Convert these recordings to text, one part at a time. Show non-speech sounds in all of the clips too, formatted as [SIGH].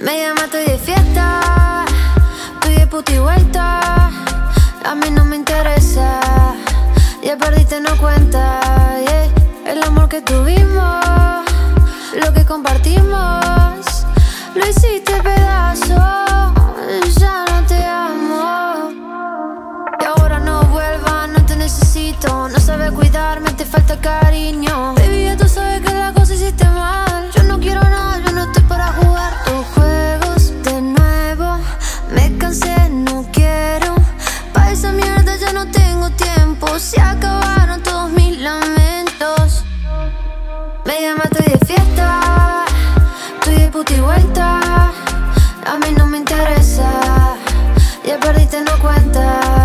Me llama, estoy de fiesta, estoy de puta y vuelta. A mí no me interesa, ya perdiste, no cuenta. El amor que tuvimos, lo que compartimos, lo hiciste pedazo. Necesito. No sabes cuidarme, te falta cariño. Baby, ya tú sabes que la cosa hiciste mal. Yo no quiero nada, yo no estoy para jugar tus juegos de nuevo. Me cansé, no quiero. Pa' esa mierda ya no tengo tiempo. Se acabaron todos mis lamentos. Me llama, estoy de fiesta. Estoy de puta y vuelta. A mí no me interesa. Ya perdiste, no cuenta.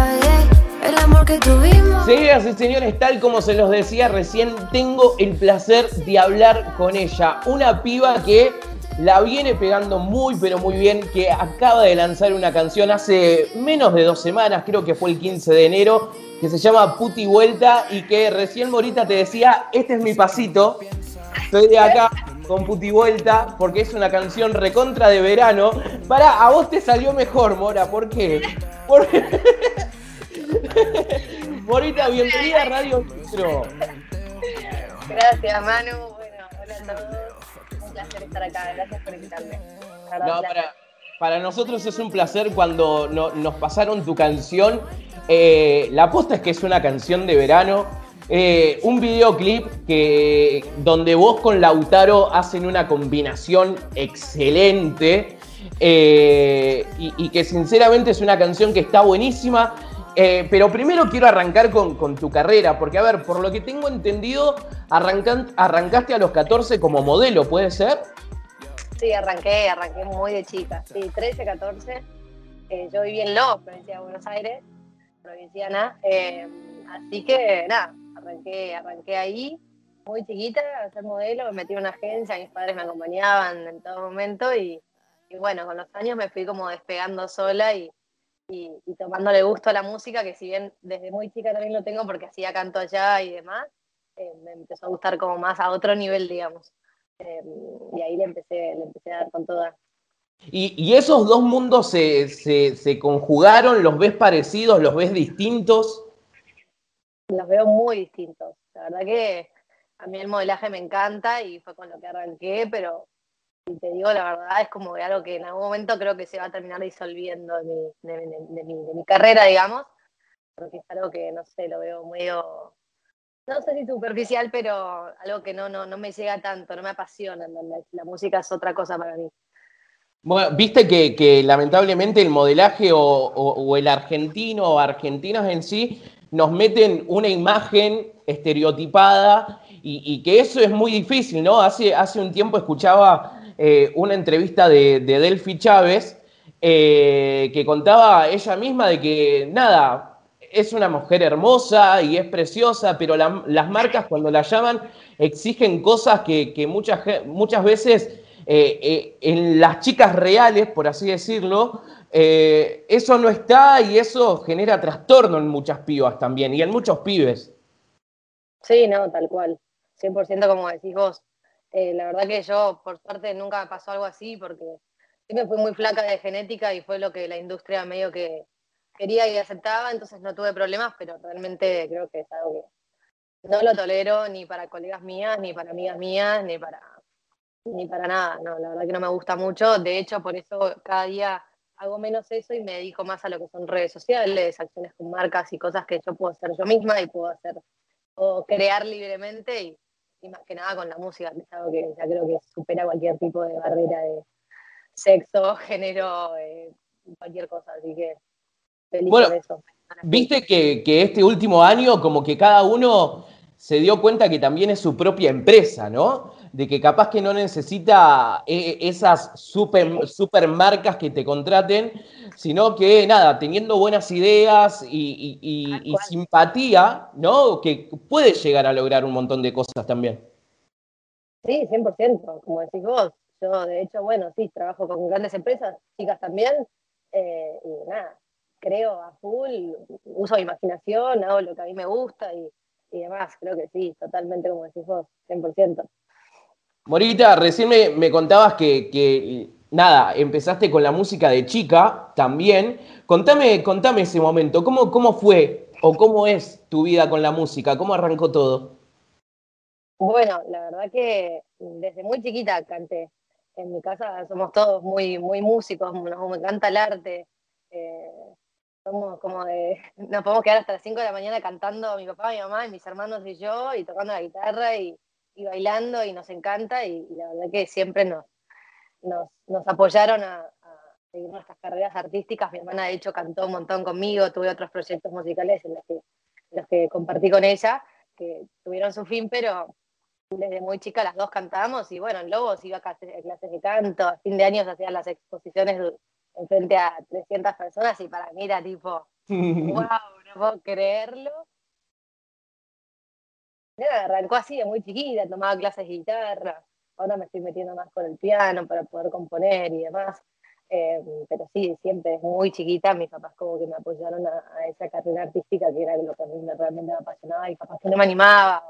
que tuvimos. Señoras y señores, tal como se los decía recién, tengo el placer de hablar con ella. Una piba que la viene pegando muy, pero muy bien, que acaba de lanzar una canción hace menos de dos semanas, creo que fue el 15 de enero, que se llama Puti Vuelta y que recién Morita te decía, este es mi pasito. Estoy de acá con Puti Vuelta porque es una canción recontra de verano. Para, a vos te salió mejor, Mora, ¿por qué? Porque... [LAUGHS] Morita, bienvenida a Radio Metro. Gracias, Manu. Bueno, hola a todos. Un placer estar acá. Gracias por invitarme. No, para, para nosotros es un placer cuando no- nos pasaron tu canción. Eh, la aposta es que es una canción de verano. Eh, un videoclip que, donde vos con Lautaro hacen una combinación excelente. eh, y, y que sinceramente es una canción que está buenísima. Eh, pero primero quiero arrancar con, tu carrera, porque a ver, por lo que tengo entendido, arrancaste a los 14 como modelo, ¿puede ser? Sí, arranqué, arranqué muy de chica. Sí, 13, 14. Eh, yo viví en Lo, provincia de Buenos Aires, provinciana. eh, así que nada, arranqué, arranqué ahí, muy chiquita, a ser modelo. Me metí en una agencia, mis padres me acompañaban en todo momento. Y bueno, con los años me fui como despegando sola y, y, y tomándole gusto a la música, que si bien desde muy chica también lo tengo porque hacía canto allá y demás, eh, me empezó a gustar como más a otro nivel, digamos. Eh, y ahí le empecé, le empecé a dar con toda. Y, y esos dos mundos se, se- se conjugaron, los ves parecidos, los ves distintos. Los veo muy distintos. La verdad que a mí el modelaje me encanta y fue con lo que arranqué, pero si te digo la verdad, es como algo que en algún momento creo que se va a terminar disolviendo de mi, de, mi- carrera, digamos, porque es algo que, no sé, lo veo medio, no sé si superficial, pero algo que no, no, no me llega tanto, no me apasiona. La música es otra cosa para mí. Bueno, viste que, que lamentablemente el modelaje o, o- o el argentino o argentinos en sí nos meten una imagen estereotipada y, y que eso es muy difícil, ¿no? Hace, hace un tiempo escuchaba eh, una entrevista de, de Delphi Chávez eh, que contaba ella misma de que, nada, es una mujer hermosa y es preciosa, pero la- las marcas cuando la llaman exigen cosas que, muchas, muchas veces eh, en las chicas reales, por así decirlo, eso no está y eso genera trastorno en muchas pibas también y en muchos pibes. Sí, no, tal cual. 100% como decís vos. Eh, la verdad que yo, por suerte, nunca pasó algo así porque siempre fui muy flaca de genética y fue lo que la industria medio que quería y aceptaba, entonces no tuve problemas, pero realmente creo que es algo que no lo tolero ni para colegas mías, ni para amigas mías, ni para, ni para nada. No, la verdad que no me gusta mucho. De hecho, por eso cada día hago menos eso y me dedico más a lo que son redes sociales, acciones con marcas y cosas que yo puedo hacer yo misma y puedo hacer o crear libremente y, y más que nada con la música, algo que ya creo que supera cualquier tipo de barrera de sexo, [LAUGHS] género, eh, cualquier cosa, así que feliz Bueno, por eso. Viste que, que este último año como que cada uno se dio cuenta que también es su propia empresa, ¿no? De que capaz que no necesita eh, esas super, super marcas que te contraten, sino que nada, teniendo buenas ideas y, y- simpatía, ¿no? Que puede llegar a lograr un montón de cosas también. Sí, 100%, como decís vos. Yo, de hecho, bueno, sí, trabajo con grandes empresas, chicas también, eh, y nada, creo a full, uso mi imaginación, hago lo que a mí me gusta y, y demás. Creo que sí, totalmente como decís vos, 100%. Morita, recién me, contabas que, nada, empezaste con la música de chica también. Contame, contame ese momento, ¿cómo, cómo fue o cómo es tu vida con la música? ¿Cómo arrancó todo? Bueno, la verdad que desde muy chiquita canté. En mi casa somos todos muy, muy músicos, nos encanta el arte. Eh, somos como de, [LAUGHS] nos podemos quedar hasta las 5 de la mañana cantando mi papá, mi mamá, mis hermanos y yo, y tocando la guitarra y, bailando, y nos encanta, y, la verdad que siempre nos, nos, apoyaron a, seguir nuestras carreras artísticas. Mi hermana, de hecho, cantó un montón conmigo, tuve otros proyectos musicales en los que, en los que compartí con ella, que tuvieron su fin, pero desde muy chica las dos cantábamos y bueno, en Lobos iba a clases, de canto, a fin de años hacía las exposiciones en frente a 300 personas y para mí era tipo, [LAUGHS] wow, no puedo creerlo. Arrancó así de muy chiquita, tomaba clases de guitarra, ahora me estoy metiendo más con el piano para poder componer y demás. Eh, pero sí, siempre desde muy chiquita mis papás como que me apoyaron a, esa carrera artística que era lo que a mí realmente me apasionaba y capaz que no me animaba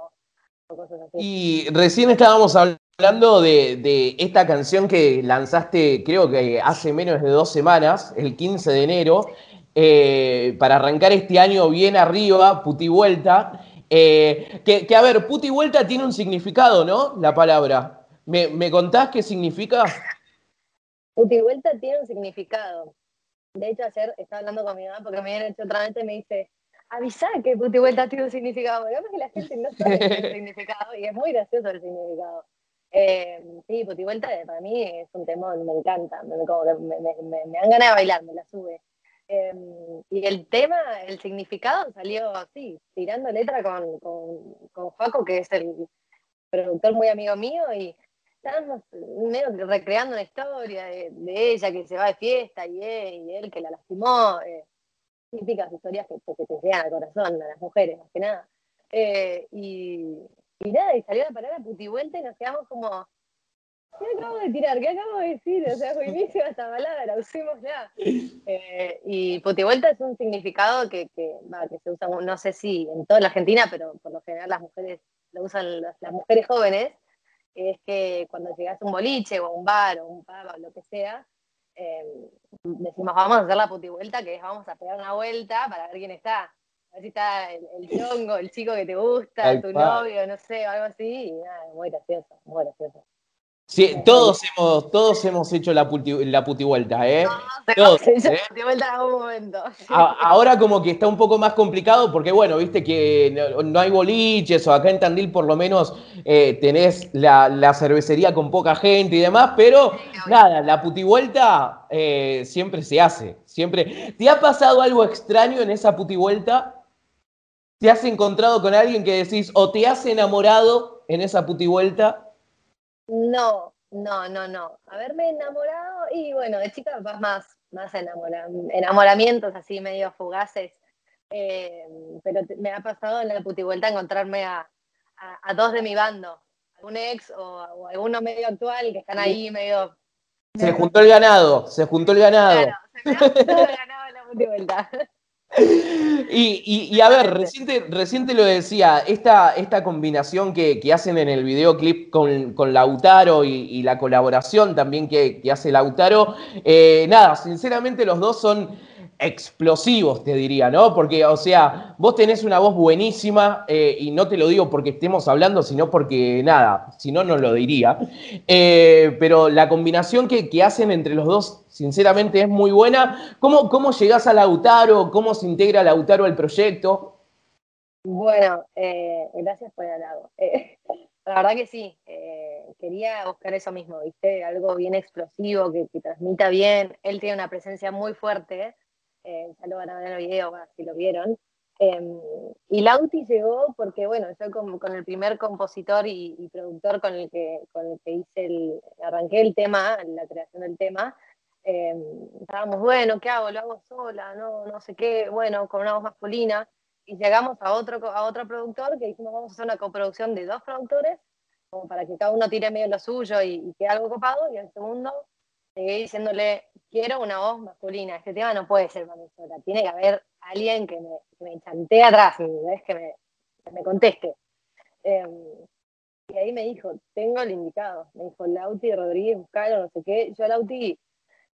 y recién estábamos hablando de, esta canción que lanzaste, creo que hace menos de dos semanas, el 15 de enero, eh, para arrancar este año bien arriba, Puti Vuelta. Eh, que, a ver, Puti Vuelta tiene un significado, ¿no? La palabra. ¿Me, contás qué significa? Puti Vuelta tiene un significado. De hecho, ayer estaba hablando con mi mamá porque me habían hecho otra vez y me dice, avisa que puti vuelta tiene un significado. Digamos que la gente no sabe el [LAUGHS] significado y es muy gracioso el significado. Eh, sí, puti vuelta para mí es un tema me encanta, me, dan ganas de bailar, me la sube. Em, y el tema, el significado salió así, tirando letra con, con, con Faco, que es el productor muy amigo mío, y estábamos recreando una historia de, ella que se va de fiesta y él, que la lastimó. Eh, típicas historias que, que te llegan al corazón a las mujeres, más que nada. Eh, y, y, nada, y salió la palabra putivuelta y nos quedamos como, ¿qué acabo de tirar? ¿Qué acabo de decir? O sea, inicio esta palabra, usemos ya. Eh, y putivuelta es un significado que, que, que, se usa, no sé si en toda la Argentina, pero por lo general las mujeres lo usan las, mujeres jóvenes, es que cuando llegas a un boliche o a un bar o un pub o lo que sea, Em, decimos, vamos a hacer la puti vuelta, que es vamos a pegar una vuelta para ver quién está. A ver si está el, chongo, el chico que te gusta, tu novio, no sé, algo así. Y nada, muy gracioso, muy gracioso. Sí, todos hemos, todos hemos hecho la puti, la puti vuelta, ¿eh? Todos, [LAUGHS] ¿eh? la puti vuelta en algún momento. ahora como que está un poco más complicado porque, bueno, viste que no, hay boliches o acá en Tandil por lo menos eh, tenés la, cervecería con poca gente y demás, pero nada, la puti vuelta eh, siempre se hace, siempre. ¿Te ha pasado algo extraño en esa puti vuelta? ¿Te has encontrado con alguien que decís o te has enamorado en esa puti vuelta? No, no, no, no. Haberme enamorado y bueno, de chica vas más, más enamoramientos así medio fugaces. Eh, pero me ha pasado en la putivuelta encontrarme a, a, dos de mi bando, un ex o, alguno medio actual que están ahí medio... Se juntó el ganado, se juntó el ganado. Claro, se me ha juntado el ganado en la putivuelta. Y, a ver, reciente, lo decía, esta, esta combinación que, hacen en el videoclip con, con Lautaro y, la colaboración también que, hace Lautaro, eh, nada, sinceramente los dos son explosivos, te diría, ¿no? Porque, o sea, vos tenés una voz buenísima eh, y no te lo digo porque estemos hablando, sino porque, nada, si no, no lo diría. Eh, pero la combinación que, hacen entre los dos, sinceramente, es muy buena. ¿Cómo, cómo llegás a Lautaro? ¿Cómo se integra Lautaro al proyecto? Bueno, eh, gracias por el halago. la verdad que sí, quería buscar eso mismo, ¿viste? Algo bien explosivo, que, que transmita bien. Él tiene una presencia muy fuerte eh, ya lo van a ver en el video, si lo vieron. Em, y Lauti llegó porque, bueno, yo con, con el primer compositor y, productor con el que, con el que hice el, arranqué el tema, la creación del tema, em, estábamos, bueno, ¿qué hago? ¿Lo hago sola? No, no sé qué, bueno, con una voz masculina. Y llegamos a otro, a otro productor que dijimos, vamos a hacer una coproducción de dos productores, como para que cada uno tire medio lo suyo y, y quede algo copado. Y el segundo, llegué diciéndole, quiero una voz masculina, este tema no puede ser para tiene que haber alguien que me, que me chantee atrás, que me, me conteste. Em, Y ahí me dijo, tengo el indicado. Me dijo, Lauti Rodríguez, buscalo, no sé qué. Yo Lauti,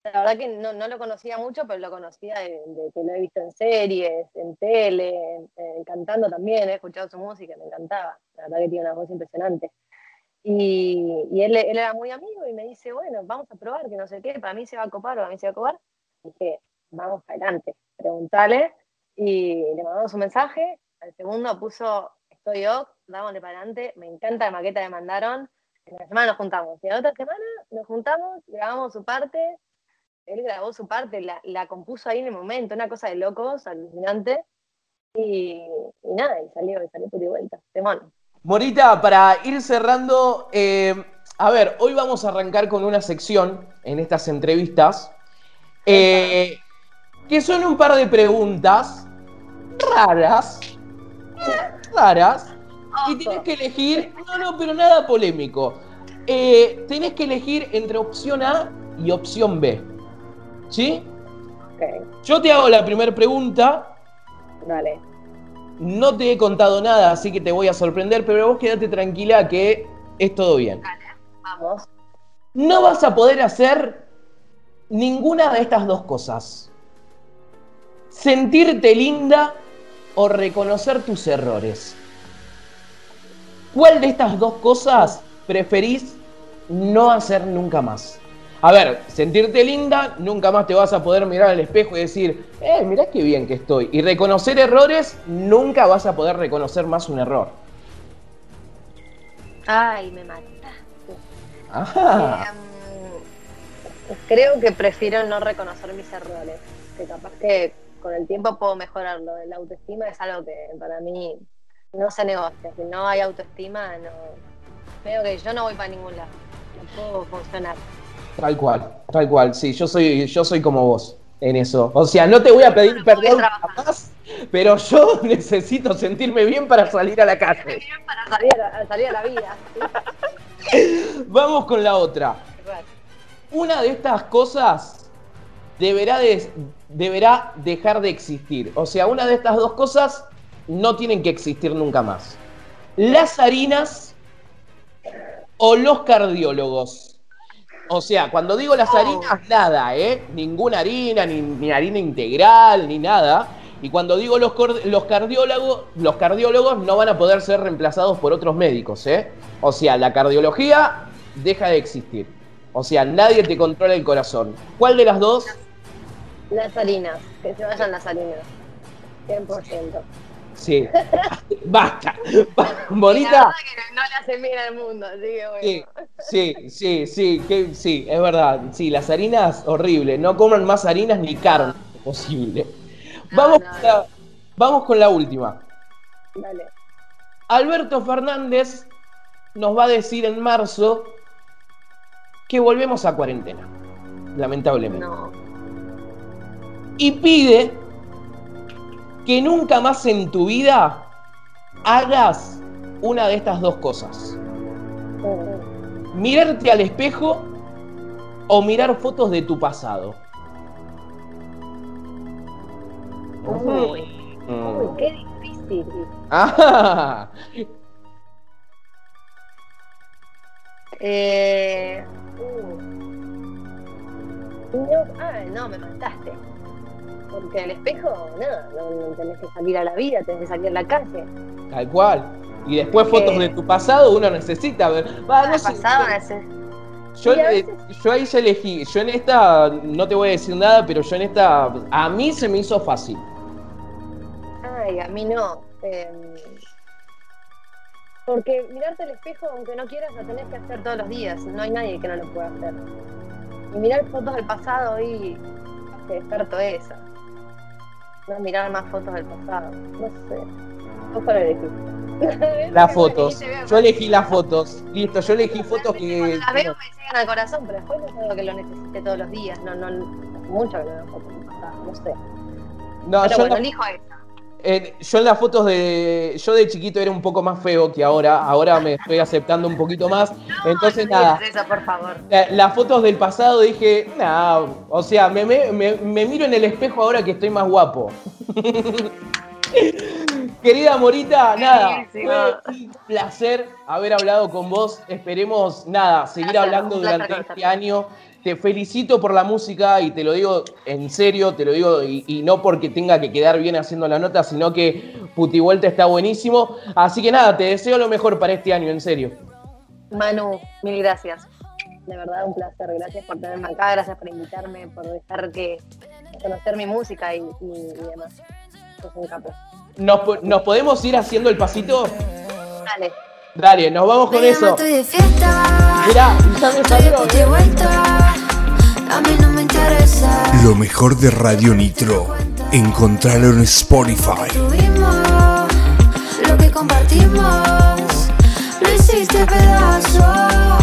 la verdad que no, no lo conocía mucho, pero lo conocía de, que lo he visto en series, en tele, cantando también, he escuchado su música, me encantaba. La verdad que tiene una voz impresionante. Y, él, era muy amigo y me dice, bueno, vamos a probar, que no sé qué, para mí se va a copar o para mí se va a copar. Dije, vamos adelante, preguntale. Y le mandamos un mensaje. Al segundo puso, estoy yo, dámosle para adelante. Me encanta la maqueta que mandaron. En la semana nos juntamos. Y la otra semana nos juntamos, grabamos su parte. Él grabó su parte, la, compuso ahí en el momento, una cosa de locos, alucinante. Y, y nada, y salió, y salió por y vuelta. Temón. Morita, para ir cerrando, eh, a ver, hoy vamos a arrancar con una sección en estas entrevistas, eh, que son un par de preguntas raras, raras, y tienes que elegir, no, no, pero nada polémico. Eh, tenés que elegir entre opción A y opción B. ¿Sí? Yo te hago la primera pregunta. Dale. No te he contado nada, así que te voy a sorprender, pero vos quédate tranquila que es todo bien. Vamos. No vas a poder hacer ninguna de estas dos cosas. Sentirte linda o reconocer tus errores. ¿Cuál de estas dos cosas preferís no hacer nunca más? A ver, sentirte linda, nunca más te vas a poder mirar al espejo y decir, eh, mirá qué bien que estoy. Y reconocer errores, nunca vas a poder reconocer más un error. Ay, me mataste. Eh, creo que prefiero no reconocer mis errores. Que capaz que con el tiempo puedo mejorarlo. La autoestima es algo que para mí no se negocia. Si no hay autoestima, no. Veo que yo no voy para ningún lado. No puedo funcionar. Tal cual, tal cual, sí, yo soy, yo soy como vos en eso. O sea, no te voy a pedir perdón jamás, pero yo [LAUGHS] necesito sentirme bien para salir a la calle. Bien para salir a, salir a la vida. [LAUGHS] Vamos con la otra. Una de estas cosas deberá, de, deberá dejar de existir. O sea, una de estas dos cosas no tienen que existir nunca más. Las harinas o los cardiólogos. O sea, cuando digo las harinas, nada, ¿eh? Ninguna harina, ni, harina integral, ni nada. Y cuando digo los, los, cardiólogos, los cardiólogos no van a poder ser reemplazados por otros médicos, ¿eh? O sea, la cardiología deja de existir. O sea, nadie te controla el corazón. ¿Cuál de las dos? Las harinas, que se vayan las harinas. 100%. Sí. [LAUGHS] Basta. Bonita. que no le hace bien al mundo, así que bueno. Sí, sí, sí, que, sí, es verdad. Sí, las harinas, horrible. No coman más harinas ni carne posible. vamos, con la, vamos con la última. Dale. Alberto Fernández nos va a decir en marzo que volvemos a cuarentena. Lamentablemente. No. Y pide que nunca más en tu vida hagas una de estas dos cosas. Mirarte al espejo o mirar fotos de tu pasado. Uy, qué difícil. Ah. [LAUGHS] Eh, no, ah, no, me mataste. Porque el espejo, no, no, tenés que salir a la vida, tenés que salir a la calle. Tal cual. Y después fotos de tu pasado uno necesita ver. Va, no pasado yo, yo ahí ya elegí. Yo en esta, no te voy a decir nada, pero yo en esta, a mí se me hizo fácil. Ay, a mí no. Em, porque mirarte al espejo, aunque no quieras, lo tenés que hacer todos los días. No hay nadie que no lo pueda hacer. Y mirar fotos del pasado y te desperto esa no mirar más fotos del pasado. No sé. ¿Vos cuál elegiste? [LAUGHS] Las fotos. Yo elegí las fotos. Listo, yo elegí fotos que. las veo me llegan al corazón, pero después no es algo que lo necesite todos los días. No, no, mucho que no veo fotos del pasado, no sé. No, pero yo bueno, elijo esa yo en las fotos de. Yo de chiquito era un poco más feo que ahora. Ahora me estoy aceptando un poquito más. Entonces, nada. Eso, por favor. las fotos del pasado dije, nada. O sea, me, me, miro en el espejo ahora que estoy más guapo. [LAUGHS] Querida Morita, nada, fue un placer haber hablado con vos. Esperemos, nada, seguir hablando durante este año. Te felicito por la música y te lo digo en serio, te lo digo y, no porque tenga que quedar bien haciendo la nota, sino que Puti Vuelta está buenísimo. Así que nada, te deseo lo mejor para este año, en serio. Manu, mil gracias. De verdad, un placer. Gracias por tenerme acá, gracias por invitarme, por dejar que conocer mi música y, demás. ¿Nos, ¿Nos podemos ir haciendo el pasito? Dale. Dale, nos vamos con eso. Mirá, ya me salió. A mí no me interesa. Lo mejor de Radio Nitro. Encontrarlo en Spotify. Lo que compartimos, lo hiciste pedazo.